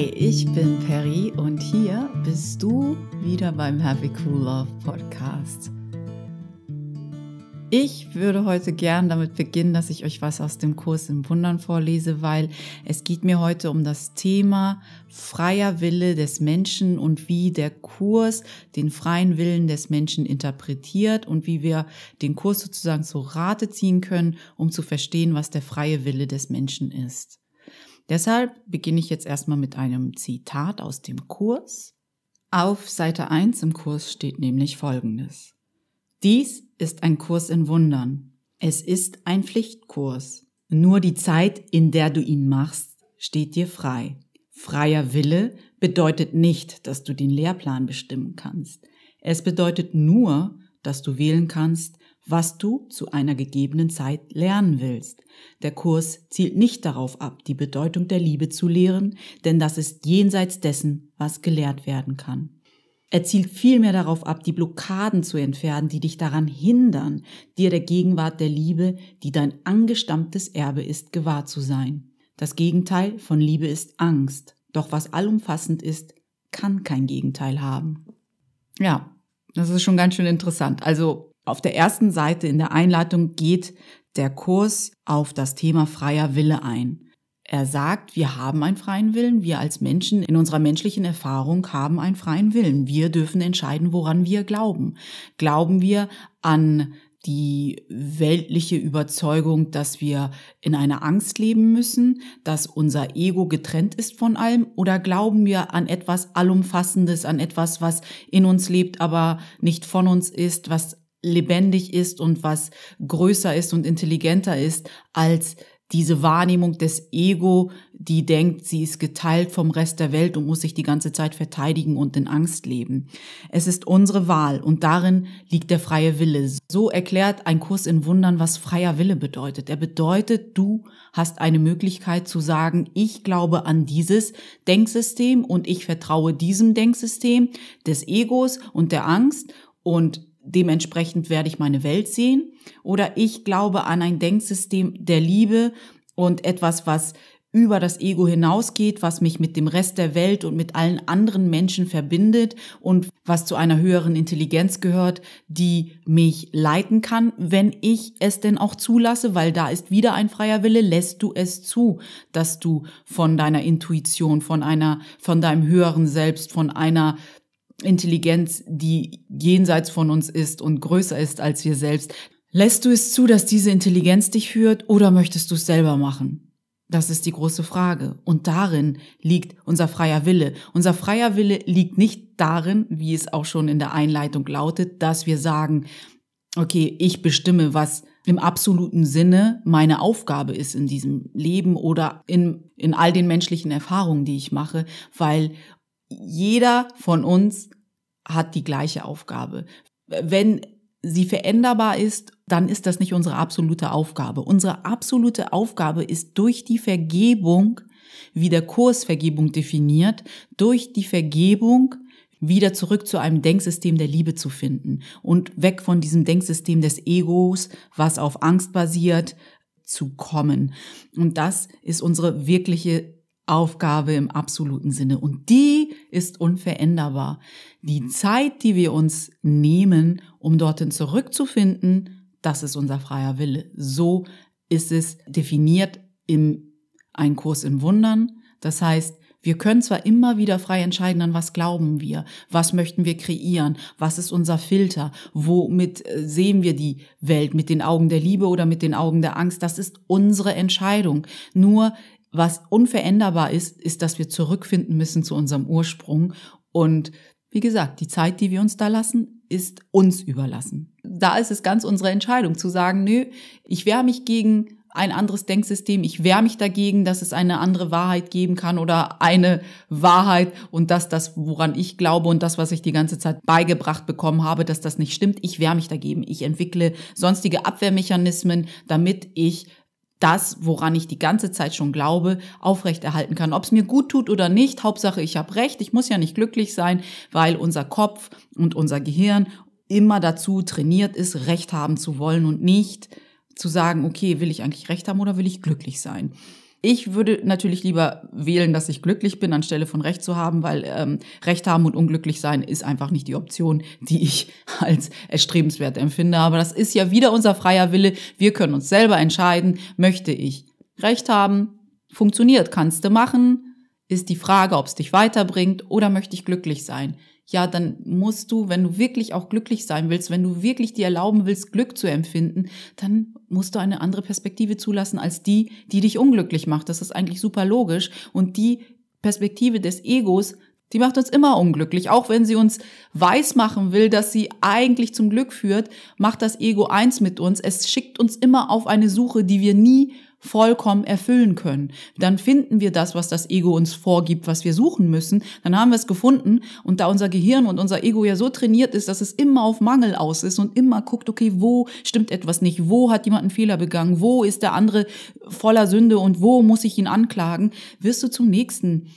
Hi, ich bin Perry und hier bist du wieder beim Happy Cool Love Podcast. Ich würde heute gern damit beginnen, dass ich euch was aus dem Kurs im Wundern vorlese, weil es geht mir heute um das Thema freier Wille des Menschen und wie der Kurs den freien Willen des Menschen interpretiert und wie wir den Kurs sozusagen zu Rate ziehen können, um zu verstehen, was der freie Wille des Menschen ist. Deshalb beginne ich jetzt erstmal mit einem Zitat aus dem Kurs. Auf Seite 1 im Kurs steht nämlich Folgendes. Dies ist ein Kurs in Wundern. Es ist ein Pflichtkurs. Nur die Zeit, in der du ihn machst, steht dir frei. Freier Wille bedeutet nicht, dass du den Lehrplan bestimmen kannst. Es bedeutet nur, dass du wählen kannst, was du zu einer gegebenen Zeit lernen willst. Der Kurs zielt nicht darauf ab, die Bedeutung der Liebe zu lehren, denn das ist jenseits dessen, was gelehrt werden kann. Er zielt vielmehr darauf ab, die Blockaden zu entfernen, die dich daran hindern, dir der Gegenwart der Liebe, die dein angestammtes Erbe ist, gewahr zu sein. Das Gegenteil von Liebe ist Angst. Doch was allumfassend ist, kann kein Gegenteil haben. Ja, das ist schon ganz schön interessant. Also auf der ersten Seite in der Einleitung geht der Kurs auf das Thema freier Wille ein. Er sagt, wir haben einen freien Willen, wir als Menschen in unserer menschlichen Erfahrung haben einen freien Willen. Wir dürfen entscheiden, woran wir glauben. Glauben wir an die weltliche Überzeugung, dass wir in einer Angst leben müssen, dass unser Ego getrennt ist von allem, oder glauben wir an etwas Allumfassendes, an etwas, was in uns lebt, aber nicht von uns ist, was lebendig ist und was größer ist und intelligenter ist als diese Wahrnehmung des Ego, die denkt, sie ist geteilt vom Rest der Welt und muss sich die ganze Zeit verteidigen und in Angst leben. Es ist unsere Wahl und darin liegt der freie Wille. So erklärt ein Kurs in Wundern, was freier Wille bedeutet. Er bedeutet, du hast eine Möglichkeit zu sagen, ich glaube an dieses Denksystem und ich vertraue diesem Denksystem des Egos und der Angst und dementsprechend werde ich meine Welt sehen. Oder ich glaube an ein Denksystem der Liebe und etwas, was über das Ego hinausgeht, was mich mit dem Rest der Welt und mit allen anderen Menschen verbindet und was zu einer höheren Intelligenz gehört, die mich leiten kann, wenn ich es denn auch zulasse, weil da ist wieder ein freier Wille, lässt du es zu, dass du von deiner Intuition, von einer, von deinem höheren Selbst, von einer Intelligenz, die jenseits von uns ist und größer ist als wir selbst. Lässt du es zu, dass diese Intelligenz dich führt oder möchtest du es selber machen? Das ist die große Frage. Und darin liegt unser freier Wille. Unser freier Wille liegt nicht darin, wie es auch schon in der Einleitung lautet, dass wir sagen, okay, ich bestimme, was im absoluten Sinne meine Aufgabe ist in diesem Leben oder in, in all den menschlichen Erfahrungen, die ich mache, weil jeder von uns hat die gleiche Aufgabe. Wenn sie veränderbar ist, dann ist das nicht unsere absolute Aufgabe. Unsere absolute Aufgabe ist durch die Vergebung, wie der Kurs Vergebung definiert, durch die Vergebung wieder zurück zu einem Denksystem der Liebe zu finden und weg von diesem Denksystem des Egos, was auf Angst basiert, zu kommen. Und das ist unsere wirkliche Aufgabe im absoluten Sinne. Und die ist unveränderbar. Die Zeit, die wir uns nehmen, um dorthin zurückzufinden, das ist unser freier Wille. So ist es definiert im Ein Kurs in Wundern. Das heißt, wir können zwar immer wieder frei entscheiden, an was glauben wir, was möchten wir kreieren, was ist unser Filter, womit äh, sehen wir die Welt, mit den Augen der Liebe oder mit den Augen der Angst, das ist unsere Entscheidung. Nur was unveränderbar ist, ist, dass wir zurückfinden müssen zu unserem Ursprung. Und wie gesagt, die Zeit, die wir uns da lassen, ist uns überlassen. Da ist es ganz unsere Entscheidung zu sagen, nö, ich wehre mich gegen ein anderes Denksystem. Ich wehre mich dagegen, dass es eine andere Wahrheit geben kann oder eine Wahrheit und dass das, woran ich glaube und das, was ich die ganze Zeit beigebracht bekommen habe, dass das nicht stimmt. Ich wehre mich dagegen. Ich entwickle sonstige Abwehrmechanismen, damit ich das, woran ich die ganze Zeit schon glaube, aufrechterhalten kann. Ob es mir gut tut oder nicht, Hauptsache ich habe recht. Ich muss ja nicht glücklich sein, weil unser Kopf und unser Gehirn immer dazu trainiert ist, Recht haben zu wollen und nicht zu sagen, okay, will ich eigentlich Recht haben oder will ich glücklich sein? Ich würde natürlich lieber wählen, dass ich glücklich bin, anstelle von Recht zu haben, weil ähm, Recht haben und unglücklich sein ist einfach nicht die Option, die ich als erstrebenswert empfinde. Aber das ist ja wieder unser freier Wille. Wir können uns selber entscheiden, möchte ich Recht haben, funktioniert, kannst du machen, ist die Frage, ob es dich weiterbringt oder möchte ich glücklich sein ja, dann musst du, wenn du wirklich auch glücklich sein willst, wenn du wirklich dir erlauben willst, Glück zu empfinden, dann musst du eine andere Perspektive zulassen als die, die dich unglücklich macht. Das ist eigentlich super logisch. Und die Perspektive des Egos, die macht uns immer unglücklich. Auch wenn sie uns weiß machen will, dass sie eigentlich zum Glück führt, macht das Ego eins mit uns. Es schickt uns immer auf eine Suche, die wir nie vollkommen erfüllen können. Dann finden wir das, was das Ego uns vorgibt, was wir suchen müssen. Dann haben wir es gefunden. Und da unser Gehirn und unser Ego ja so trainiert ist, dass es immer auf Mangel aus ist und immer guckt, okay, wo stimmt etwas nicht? Wo hat jemand einen Fehler begangen? Wo ist der andere voller Sünde und wo muss ich ihn anklagen? Wirst du zum nächsten,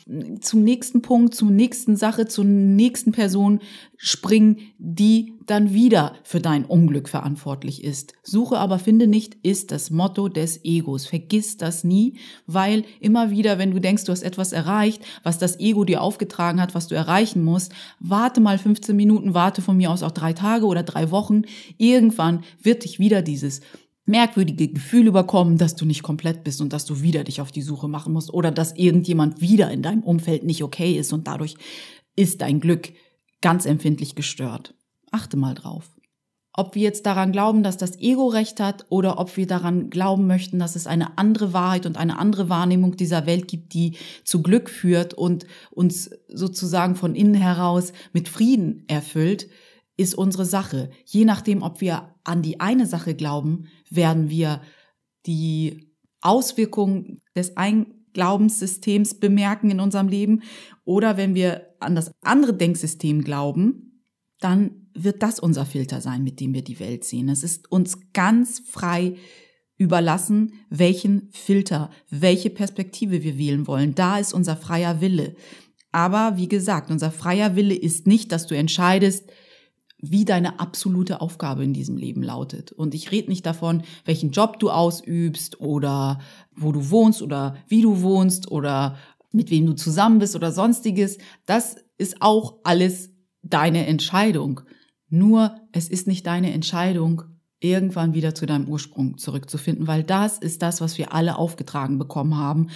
zum nächsten Punkt, zur nächsten Sache, zur nächsten Person springen, die dann wieder für dein Unglück verantwortlich ist. Suche aber finde nicht ist das Motto des Egos. Vergiss das nie, weil immer wieder, wenn du denkst, du hast etwas erreicht, was das Ego dir aufgetragen hat, was du erreichen musst, warte mal 15 Minuten, warte von mir aus auch drei Tage oder drei Wochen. Irgendwann wird dich wieder dieses merkwürdige Gefühl überkommen, dass du nicht komplett bist und dass du wieder dich auf die Suche machen musst oder dass irgendjemand wieder in deinem Umfeld nicht okay ist und dadurch ist dein Glück ganz empfindlich gestört. Achte mal drauf. Ob wir jetzt daran glauben, dass das Ego recht hat oder ob wir daran glauben möchten, dass es eine andere Wahrheit und eine andere Wahrnehmung dieser Welt gibt, die zu Glück führt und uns sozusagen von innen heraus mit Frieden erfüllt, ist unsere Sache. Je nachdem, ob wir an die eine Sache glauben, werden wir die Auswirkungen des einen Glaubenssystems bemerken in unserem Leben oder wenn wir an das andere Denksystem glauben, dann wird das unser Filter sein, mit dem wir die Welt sehen. Es ist uns ganz frei überlassen, welchen Filter, welche Perspektive wir wählen wollen. Da ist unser freier Wille. Aber wie gesagt, unser freier Wille ist nicht, dass du entscheidest, wie deine absolute Aufgabe in diesem Leben lautet. Und ich rede nicht davon, welchen Job du ausübst oder wo du wohnst oder wie du wohnst oder mit wem du zusammen bist oder sonstiges. Das ist auch alles deine Entscheidung. Nur es ist nicht deine Entscheidung, irgendwann wieder zu deinem Ursprung zurückzufinden, weil das ist das, was wir alle aufgetragen bekommen haben.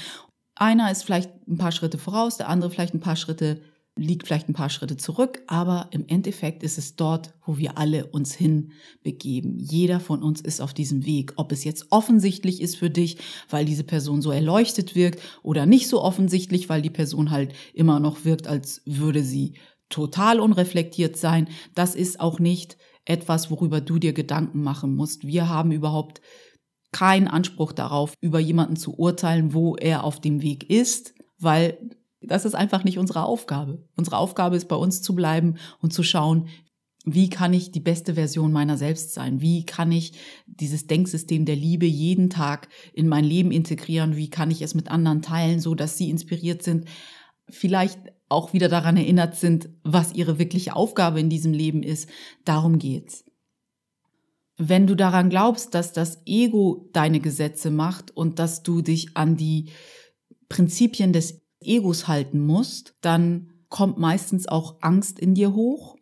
Einer ist vielleicht ein paar Schritte voraus, der andere vielleicht ein paar Schritte liegt vielleicht ein paar Schritte zurück, aber im Endeffekt ist es dort, wo wir alle uns hinbegeben. Jeder von uns ist auf diesem Weg. Ob es jetzt offensichtlich ist für dich, weil diese Person so erleuchtet wirkt oder nicht so offensichtlich, weil die Person halt immer noch wirkt, als würde sie total unreflektiert sein, das ist auch nicht etwas, worüber du dir Gedanken machen musst. Wir haben überhaupt keinen Anspruch darauf, über jemanden zu urteilen, wo er auf dem Weg ist, weil das ist einfach nicht unsere Aufgabe. Unsere Aufgabe ist bei uns zu bleiben und zu schauen, wie kann ich die beste Version meiner selbst sein? Wie kann ich dieses Denksystem der Liebe jeden Tag in mein Leben integrieren? Wie kann ich es mit anderen teilen, so dass sie inspiriert sind? Vielleicht auch wieder daran erinnert sind, was ihre wirkliche Aufgabe in diesem Leben ist. Darum geht's. Wenn du daran glaubst, dass das Ego deine Gesetze macht und dass du dich an die Prinzipien des Egos halten musst, dann kommt meistens auch Angst in dir hoch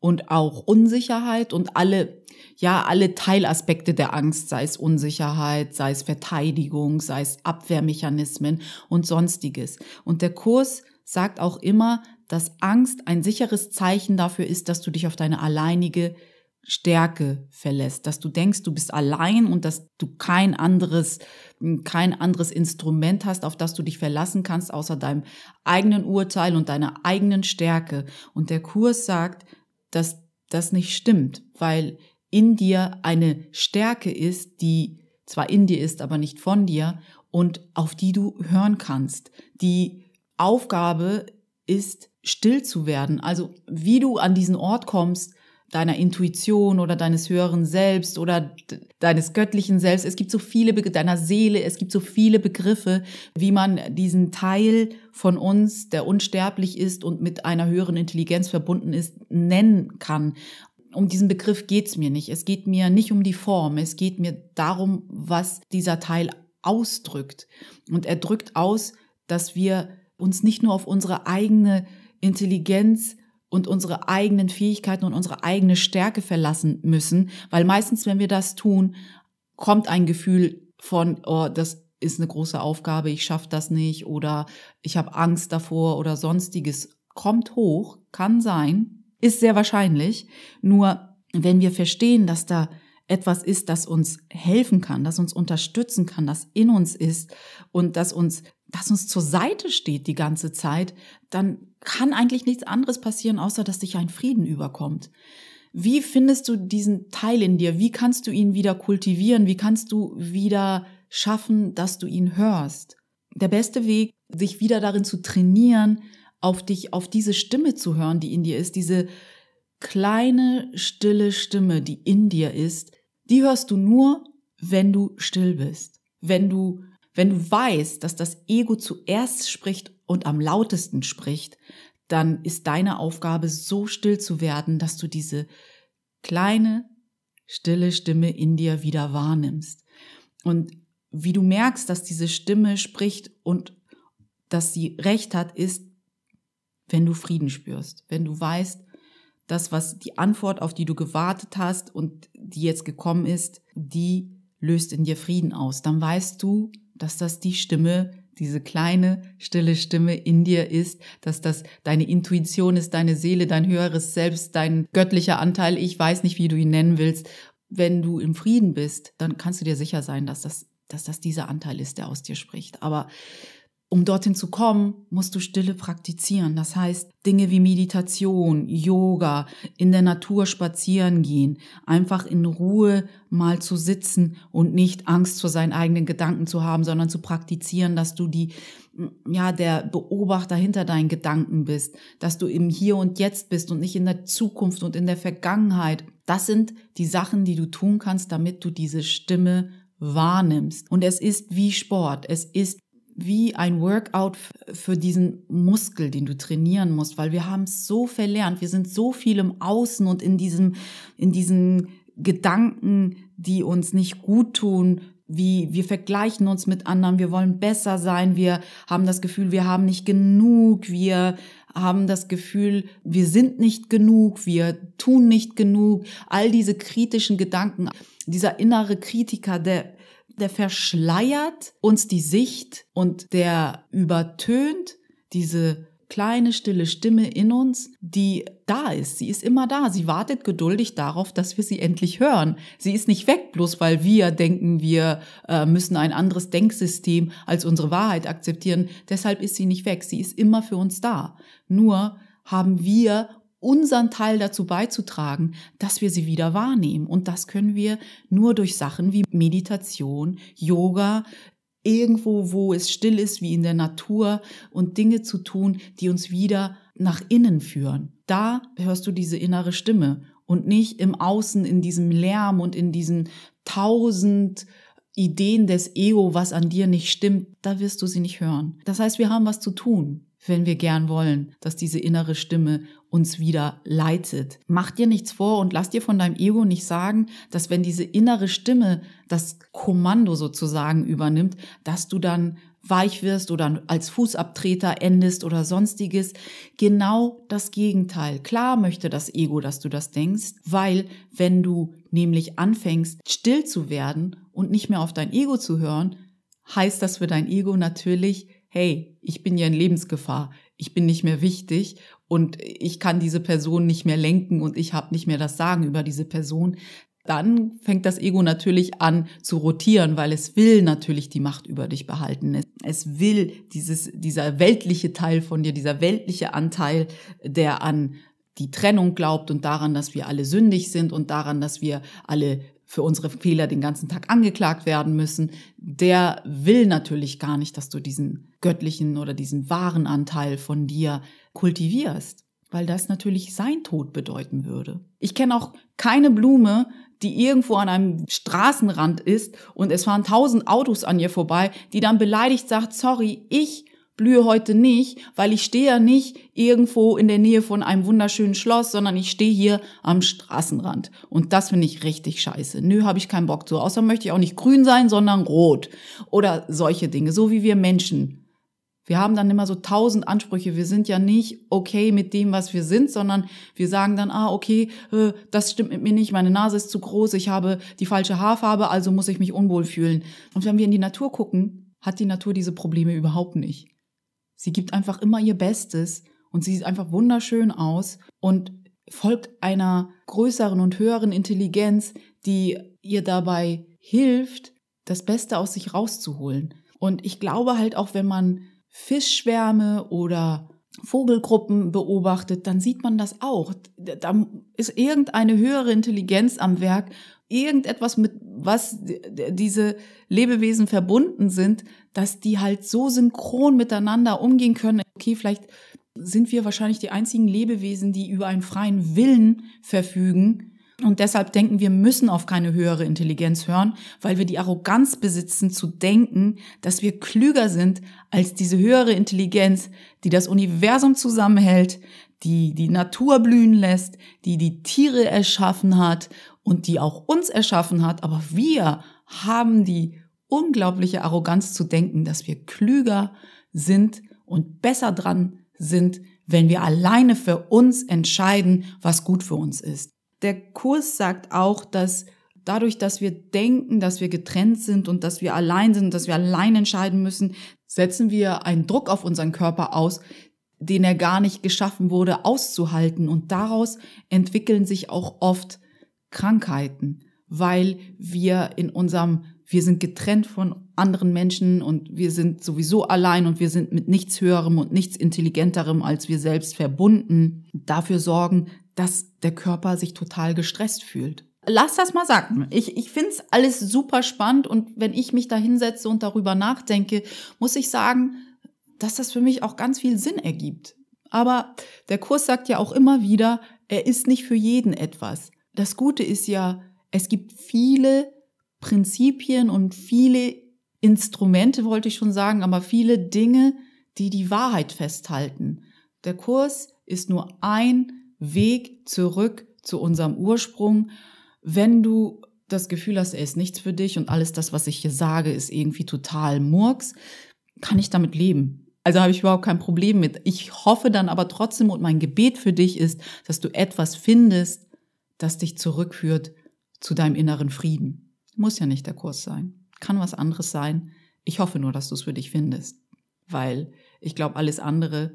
und auch Unsicherheit und alle, ja, alle Teilaspekte der Angst, sei es Unsicherheit, sei es Verteidigung, sei es Abwehrmechanismen und sonstiges. Und der Kurs sagt auch immer, dass Angst ein sicheres Zeichen dafür ist, dass du dich auf deine alleinige Stärke verlässt, dass du denkst, du bist allein und dass du kein anderes, kein anderes Instrument hast, auf das du dich verlassen kannst, außer deinem eigenen Urteil und deiner eigenen Stärke. Und der Kurs sagt, dass das nicht stimmt, weil in dir eine Stärke ist, die zwar in dir ist, aber nicht von dir und auf die du hören kannst. Die Aufgabe ist, still zu werden. Also wie du an diesen Ort kommst, deiner Intuition oder deines höheren Selbst oder deines göttlichen Selbst. Es gibt so viele, deiner Seele, es gibt so viele Begriffe, wie man diesen Teil von uns, der unsterblich ist und mit einer höheren Intelligenz verbunden ist, nennen kann. Um diesen Begriff geht's mir nicht. Es geht mir nicht um die Form. Es geht mir darum, was dieser Teil ausdrückt. Und er drückt aus, dass wir uns nicht nur auf unsere eigene Intelligenz und unsere eigenen Fähigkeiten und unsere eigene Stärke verlassen müssen, weil meistens, wenn wir das tun, kommt ein Gefühl von, oh, das ist eine große Aufgabe, ich schaffe das nicht oder ich habe Angst davor oder sonstiges. Kommt hoch, kann sein, ist sehr wahrscheinlich. Nur wenn wir verstehen, dass da etwas ist, das uns helfen kann, das uns unterstützen kann, das in uns ist und das uns, das uns zur Seite steht die ganze Zeit, dann kann eigentlich nichts anderes passieren, außer dass dich ein Frieden überkommt. Wie findest du diesen Teil in dir? Wie kannst du ihn wieder kultivieren? Wie kannst du wieder schaffen, dass du ihn hörst? Der beste Weg, sich wieder darin zu trainieren, auf dich, auf diese Stimme zu hören, die in dir ist, diese kleine, stille Stimme, die in dir ist, die hörst du nur, wenn du still bist. Wenn du, wenn du weißt, dass das Ego zuerst spricht und am lautesten spricht, dann ist deine Aufgabe so still zu werden, dass du diese kleine, stille Stimme in dir wieder wahrnimmst. Und wie du merkst, dass diese Stimme spricht und dass sie recht hat, ist, wenn du Frieden spürst, wenn du weißt, das, was die Antwort, auf die du gewartet hast und die jetzt gekommen ist, die löst in dir Frieden aus. Dann weißt du, dass das die Stimme, diese kleine, stille Stimme in dir ist, dass das deine Intuition ist, deine Seele, dein höheres Selbst, dein göttlicher Anteil. Ich weiß nicht, wie du ihn nennen willst. Wenn du im Frieden bist, dann kannst du dir sicher sein, dass das, dass das dieser Anteil ist, der aus dir spricht. Aber um dorthin zu kommen, musst du Stille praktizieren. Das heißt, Dinge wie Meditation, Yoga, in der Natur spazieren gehen, einfach in Ruhe mal zu sitzen und nicht Angst vor seinen eigenen Gedanken zu haben, sondern zu praktizieren, dass du die, ja, der Beobachter hinter deinen Gedanken bist, dass du im Hier und Jetzt bist und nicht in der Zukunft und in der Vergangenheit. Das sind die Sachen, die du tun kannst, damit du diese Stimme wahrnimmst. Und es ist wie Sport. Es ist wie ein Workout für diesen Muskel, den du trainieren musst, weil wir haben so verlernt. Wir sind so viel im Außen und in diesem, in diesen Gedanken, die uns nicht gut tun, wie wir vergleichen uns mit anderen, wir wollen besser sein, wir haben das Gefühl, wir haben nicht genug, wir haben das Gefühl, wir sind nicht genug, wir tun nicht genug. All diese kritischen Gedanken, dieser innere Kritiker, der der verschleiert uns die Sicht und der übertönt diese kleine stille Stimme in uns, die da ist. Sie ist immer da. Sie wartet geduldig darauf, dass wir sie endlich hören. Sie ist nicht weg, bloß weil wir denken, wir äh, müssen ein anderes Denksystem als unsere Wahrheit akzeptieren. Deshalb ist sie nicht weg. Sie ist immer für uns da. Nur haben wir unseren Teil dazu beizutragen, dass wir sie wieder wahrnehmen. Und das können wir nur durch Sachen wie Meditation, Yoga, irgendwo, wo es still ist, wie in der Natur und Dinge zu tun, die uns wieder nach innen führen. Da hörst du diese innere Stimme und nicht im Außen in diesem Lärm und in diesen tausend Ideen des Ego, was an dir nicht stimmt, da wirst du sie nicht hören. Das heißt, wir haben was zu tun wenn wir gern wollen, dass diese innere Stimme uns wieder leitet. Mach dir nichts vor und lass dir von deinem Ego nicht sagen, dass wenn diese innere Stimme das Kommando sozusagen übernimmt, dass du dann weich wirst oder als Fußabtreter endest oder sonstiges. Genau das Gegenteil. Klar möchte das Ego, dass du das denkst, weil wenn du nämlich anfängst, still zu werden und nicht mehr auf dein Ego zu hören, heißt das für dein Ego natürlich, hey, ich bin ja in Lebensgefahr, ich bin nicht mehr wichtig und ich kann diese Person nicht mehr lenken und ich habe nicht mehr das Sagen über diese Person, dann fängt das Ego natürlich an zu rotieren, weil es will natürlich die Macht über dich behalten. Es will dieses, dieser weltliche Teil von dir, dieser weltliche Anteil, der an die Trennung glaubt und daran, dass wir alle sündig sind und daran, dass wir alle für unsere Fehler den ganzen Tag angeklagt werden müssen, der will natürlich gar nicht, dass du diesen göttlichen oder diesen wahren Anteil von dir kultivierst, weil das natürlich sein Tod bedeuten würde. Ich kenne auch keine Blume, die irgendwo an einem Straßenrand ist und es fahren tausend Autos an ihr vorbei, die dann beleidigt sagt, sorry, ich blühe heute nicht, weil ich stehe ja nicht irgendwo in der Nähe von einem wunderschönen Schloss, sondern ich stehe hier am Straßenrand. Und das finde ich richtig scheiße. Nö, habe ich keinen Bock zu. Außer möchte ich auch nicht grün sein, sondern rot. Oder solche Dinge, so wie wir Menschen. Wir haben dann immer so tausend Ansprüche. Wir sind ja nicht okay mit dem, was wir sind, sondern wir sagen dann, ah, okay, äh, das stimmt mit mir nicht, meine Nase ist zu groß, ich habe die falsche Haarfarbe, also muss ich mich unwohl fühlen. Und wenn wir in die Natur gucken, hat die Natur diese Probleme überhaupt nicht. Sie gibt einfach immer ihr Bestes und sie sieht einfach wunderschön aus und folgt einer größeren und höheren Intelligenz, die ihr dabei hilft, das Beste aus sich rauszuholen. Und ich glaube halt auch, wenn man Fischschwärme oder Vogelgruppen beobachtet, dann sieht man das auch. Da ist irgendeine höhere Intelligenz am Werk, irgendetwas mit was diese Lebewesen verbunden sind, dass die halt so synchron miteinander umgehen können. Okay, vielleicht sind wir wahrscheinlich die einzigen Lebewesen, die über einen freien Willen verfügen und deshalb denken wir müssen auf keine höhere Intelligenz hören, weil wir die Arroganz besitzen zu denken, dass wir klüger sind als diese höhere Intelligenz, die das Universum zusammenhält, die die Natur blühen lässt, die die Tiere erschaffen hat und die auch uns erschaffen hat. Aber wir haben die unglaubliche Arroganz zu denken, dass wir klüger sind und besser dran sind, wenn wir alleine für uns entscheiden, was gut für uns ist. Der Kurs sagt auch, dass dadurch, dass wir denken, dass wir getrennt sind und dass wir allein sind, dass wir allein entscheiden müssen, setzen wir einen Druck auf unseren Körper aus, den er gar nicht geschaffen wurde, auszuhalten. Und daraus entwickeln sich auch oft Krankheiten, weil wir in unserem, wir sind getrennt von anderen Menschen und wir sind sowieso allein und wir sind mit nichts Höherem und nichts Intelligenterem als wir selbst verbunden, dafür sorgen, dass der Körper sich total gestresst fühlt. Lass das mal sagen. Ich, ich finde es alles super spannend und wenn ich mich da hinsetze und darüber nachdenke, muss ich sagen, dass das für mich auch ganz viel Sinn ergibt. Aber der Kurs sagt ja auch immer wieder, er ist nicht für jeden etwas. Das Gute ist ja, es gibt viele Prinzipien und viele Instrumente, wollte ich schon sagen, aber viele Dinge, die die Wahrheit festhalten. Der Kurs ist nur ein Weg zurück zu unserem Ursprung. Wenn du das Gefühl hast, er ist nichts für dich und alles das, was ich hier sage, ist irgendwie total Murks, kann ich damit leben. Also habe ich überhaupt kein Problem mit. Ich hoffe dann aber trotzdem und mein Gebet für dich ist, dass du etwas findest, das dich zurückführt zu deinem inneren Frieden. Muss ja nicht der Kurs sein. Kann was anderes sein. Ich hoffe nur, dass du es für dich findest. Weil ich glaube, alles andere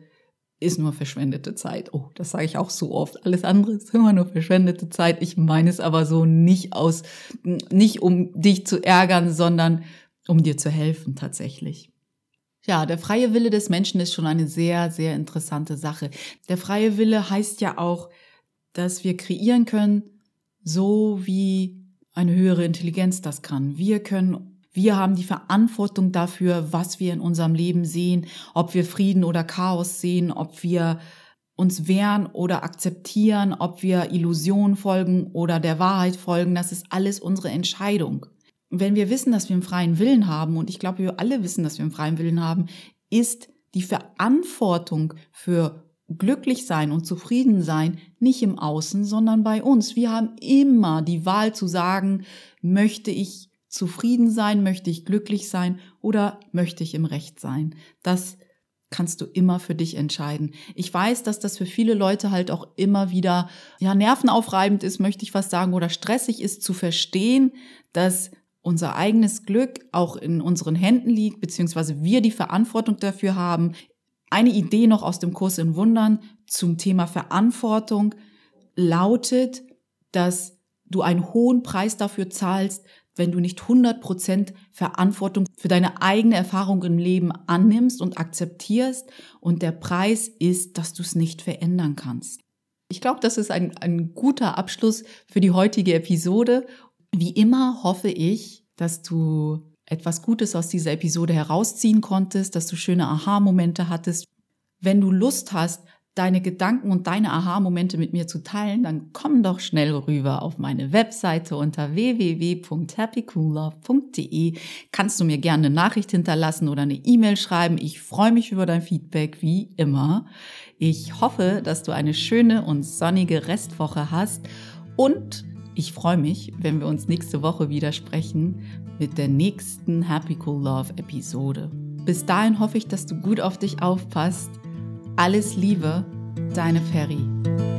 ist nur verschwendete Zeit. Oh, das sage ich auch so oft. Alles andere ist immer nur verschwendete Zeit. Ich meine es aber so nicht aus, nicht um dich zu ärgern, sondern um dir zu helfen tatsächlich. Ja, der freie Wille des Menschen ist schon eine sehr, sehr interessante Sache. Der freie Wille heißt ja auch, dass wir kreieren können, so wie eine höhere Intelligenz das kann. Wir können wir haben die Verantwortung dafür, was wir in unserem Leben sehen, ob wir Frieden oder Chaos sehen, ob wir uns wehren oder akzeptieren, ob wir Illusionen folgen oder der Wahrheit folgen. Das ist alles unsere Entscheidung. Wenn wir wissen, dass wir einen freien Willen haben, und ich glaube, wir alle wissen, dass wir einen freien Willen haben, ist die Verantwortung für glücklich sein und zufrieden sein nicht im Außen, sondern bei uns. Wir haben immer die Wahl zu sagen, möchte ich zufrieden sein, möchte ich glücklich sein oder möchte ich im Recht sein. Das kannst du immer für dich entscheiden. Ich weiß, dass das für viele Leute halt auch immer wieder, ja, nervenaufreibend ist, möchte ich fast sagen, oder stressig ist zu verstehen, dass unser eigenes Glück auch in unseren Händen liegt, beziehungsweise wir die Verantwortung dafür haben. Eine Idee noch aus dem Kurs in Wundern zum Thema Verantwortung lautet, dass du einen hohen Preis dafür zahlst, wenn du nicht 100% Verantwortung für deine eigene Erfahrung im Leben annimmst und akzeptierst und der Preis ist, dass du es nicht verändern kannst. Ich glaube, das ist ein, ein guter Abschluss für die heutige Episode. Wie immer hoffe ich, dass du etwas Gutes aus dieser Episode herausziehen konntest, dass du schöne Aha-Momente hattest. Wenn du Lust hast, deine Gedanken und deine Aha-Momente mit mir zu teilen, dann komm doch schnell rüber auf meine Webseite unter www.happycoollove.de. Kannst du mir gerne eine Nachricht hinterlassen oder eine E-Mail schreiben. Ich freue mich über dein Feedback, wie immer. Ich hoffe, dass du eine schöne und sonnige Restwoche hast und ich freue mich, wenn wir uns nächste Woche wieder sprechen mit der nächsten Happy Cool Love Episode. Bis dahin hoffe ich, dass du gut auf dich aufpasst. Alles Liebe, deine Ferry.